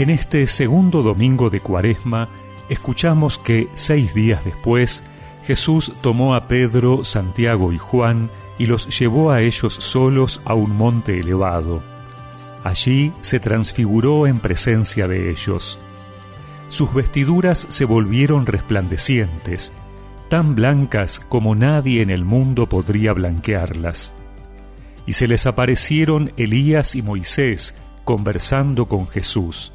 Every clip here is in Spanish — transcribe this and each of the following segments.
En este segundo domingo de Cuaresma, escuchamos que seis días después, Jesús tomó a Pedro, Santiago y Juan y los llevó a ellos solos a un monte elevado. Allí se transfiguró en presencia de ellos. Sus vestiduras se volvieron resplandecientes, tan blancas como nadie en el mundo podría blanquearlas. Y se les aparecieron Elías y Moisés conversando con Jesús.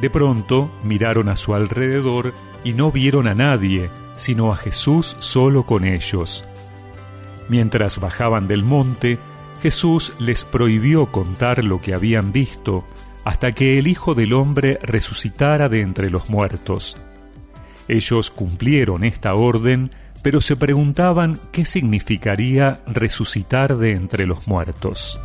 De pronto miraron a su alrededor y no vieron a nadie, sino a Jesús solo con ellos. Mientras bajaban del monte, Jesús les prohibió contar lo que habían visto hasta que el Hijo del Hombre resucitara de entre los muertos. Ellos cumplieron esta orden, pero se preguntaban qué significaría resucitar de entre los muertos.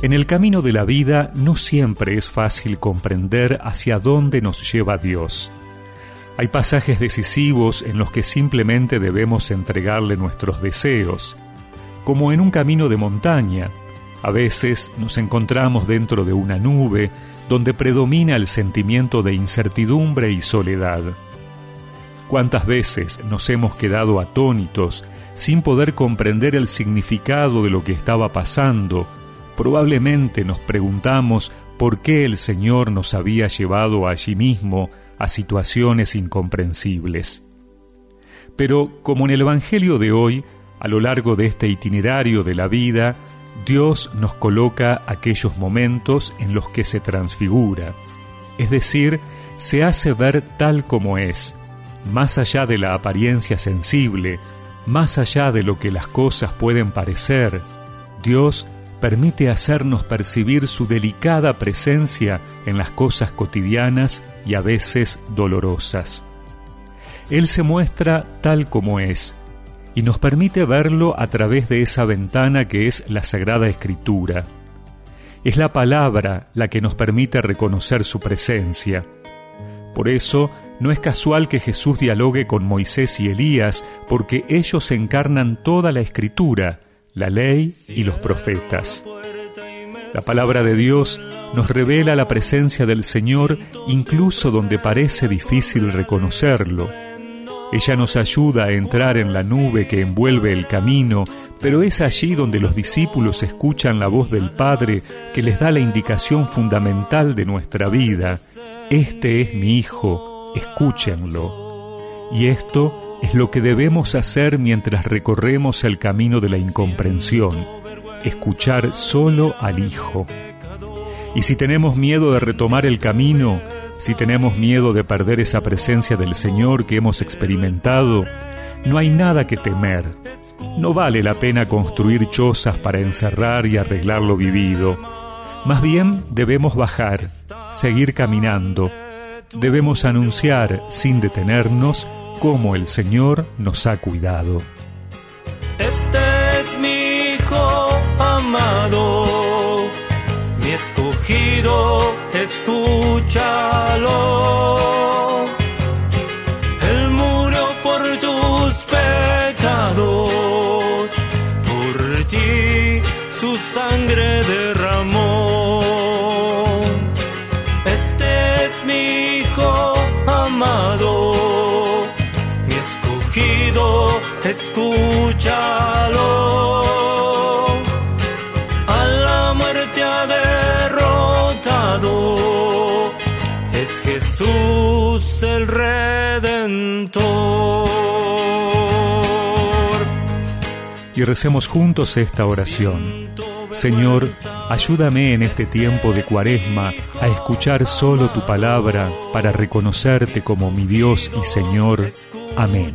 En el camino de la vida no siempre es fácil comprender hacia dónde nos lleva Dios. Hay pasajes decisivos en los que simplemente debemos entregarle nuestros deseos, como en un camino de montaña. A veces nos encontramos dentro de una nube donde predomina el sentimiento de incertidumbre y soledad. ¿Cuántas veces nos hemos quedado atónitos sin poder comprender el significado de lo que estaba pasando Probablemente nos preguntamos por qué el Señor nos había llevado allí mismo a situaciones incomprensibles. Pero como en el Evangelio de hoy, a lo largo de este itinerario de la vida, Dios nos coloca aquellos momentos en los que se transfigura, es decir, se hace ver tal como es, más allá de la apariencia sensible, más allá de lo que las cosas pueden parecer, Dios permite hacernos percibir su delicada presencia en las cosas cotidianas y a veces dolorosas. Él se muestra tal como es, y nos permite verlo a través de esa ventana que es la Sagrada Escritura. Es la palabra la que nos permite reconocer su presencia. Por eso, no es casual que Jesús dialogue con Moisés y Elías, porque ellos encarnan toda la Escritura, la ley y los profetas. La palabra de Dios nos revela la presencia del Señor incluso donde parece difícil reconocerlo. Ella nos ayuda a entrar en la nube que envuelve el camino, pero es allí donde los discípulos escuchan la voz del Padre que les da la indicación fundamental de nuestra vida. Este es mi Hijo, escúchenlo. Y esto es lo que debemos hacer mientras recorremos el camino de la incomprensión, escuchar solo al Hijo. Y si tenemos miedo de retomar el camino, si tenemos miedo de perder esa presencia del Señor que hemos experimentado, no hay nada que temer. No vale la pena construir chozas para encerrar y arreglar lo vivido. Más bien debemos bajar, seguir caminando. Debemos anunciar, sin detenernos, cómo el Señor nos ha cuidado. Este es mi Hijo amado, mi escogido, escúchalo. Él murió por tus pecados, por ti su sangre derramó. Escúchalo. A la muerte ha derrotado, es Jesús el Redentor. Y recemos juntos esta oración. Señor, ayúdame en este tiempo de cuaresma a escuchar solo tu palabra para reconocerte como mi Dios y Señor. Amén.